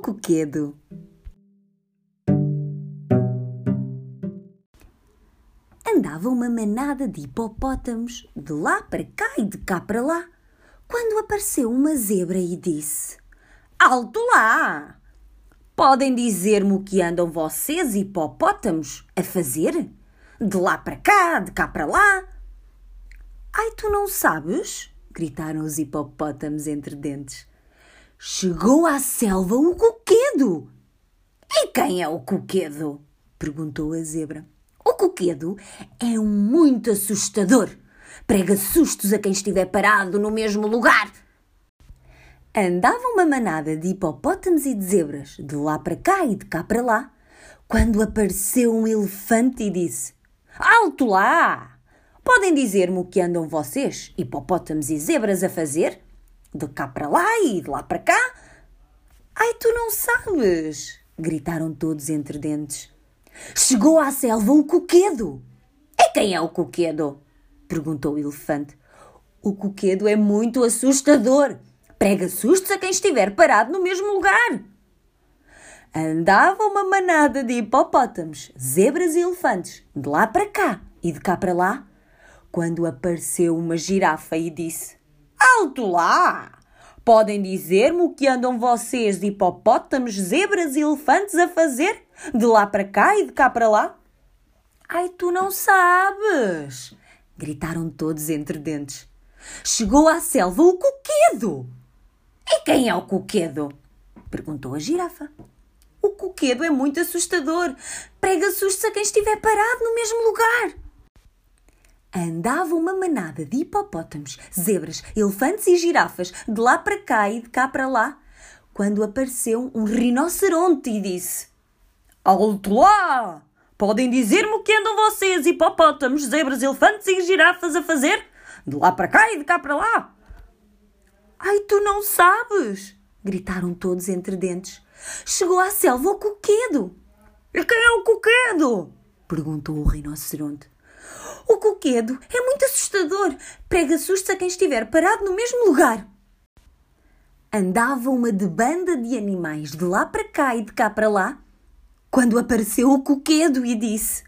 coquedo. Andava uma manada de hipopótamos de lá para cá e de cá para lá, quando apareceu uma zebra e disse: Alto lá! Podem dizer-me o que andam vocês, hipopótamos, a fazer? De lá para cá, de cá para lá? Ai, tu não sabes? gritaram os hipopótamos entre dentes. Chegou à selva o coquedo! E quem é o coquedo? perguntou a zebra. O coquedo é um muito assustador. Prega sustos a quem estiver parado no mesmo lugar. Andava uma manada de hipopótamos e de zebras, de lá para cá e de cá para lá, quando apareceu um elefante e disse: Alto lá! Podem dizer-me o que andam vocês, hipopótamos e zebras, a fazer? De cá para lá e de lá para cá? Ai, tu não sabes! gritaram todos entre dentes. Chegou à selva o coquedo. E quem é o coquedo? perguntou o elefante. O coquedo é muito assustador. Prega sustos a quem estiver parado no mesmo lugar. Andava uma manada de hipopótamos, zebras e elefantes, de lá para cá e de cá para lá, quando apareceu uma girafa e disse: Alto lá! Podem dizer-me o que andam vocês, hipopótamos, zebras e elefantes, a fazer? De lá para cá e de cá para lá? Ai, tu não sabes! gritaram todos entre dentes. Chegou à selva o coquedo! E quem é o coquedo? perguntou a girafa. O coquedo é muito assustador. Prega sustos a quem estiver parado no mesmo lugar. Andava uma manada de hipopótamos, zebras, elefantes e girafas de lá para cá e de cá para lá, quando apareceu um rinoceronte e disse: Alto lá! Podem dizer-me o que andam vocês, hipopótamos, zebras, elefantes e girafas, a fazer? De lá para cá e de cá para lá. Ai, tu não sabes! gritaram todos entre dentes. Chegou à selva o coquedo. E quem é o coquedo? perguntou o rinoceronte. O coquedo é muito assustador. Prega sustos a quem estiver parado no mesmo lugar. Andava uma de banda de animais de lá para cá e de cá para lá, quando apareceu o coquedo e disse: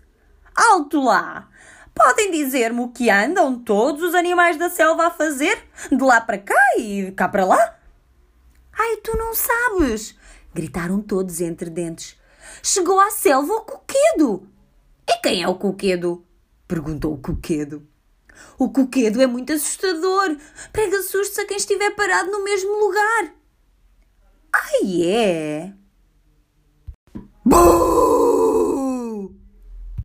Alto lá! Podem dizer-me o que andam todos os animais da selva a fazer? De lá para cá e de cá para lá? Ai, tu não sabes! gritaram todos entre dentes. Chegou à selva o coquedo! E quem é o coquedo? Perguntou o coquedo. O coquedo é muito assustador. Prega sustos a quem estiver parado no mesmo lugar. Ai, é?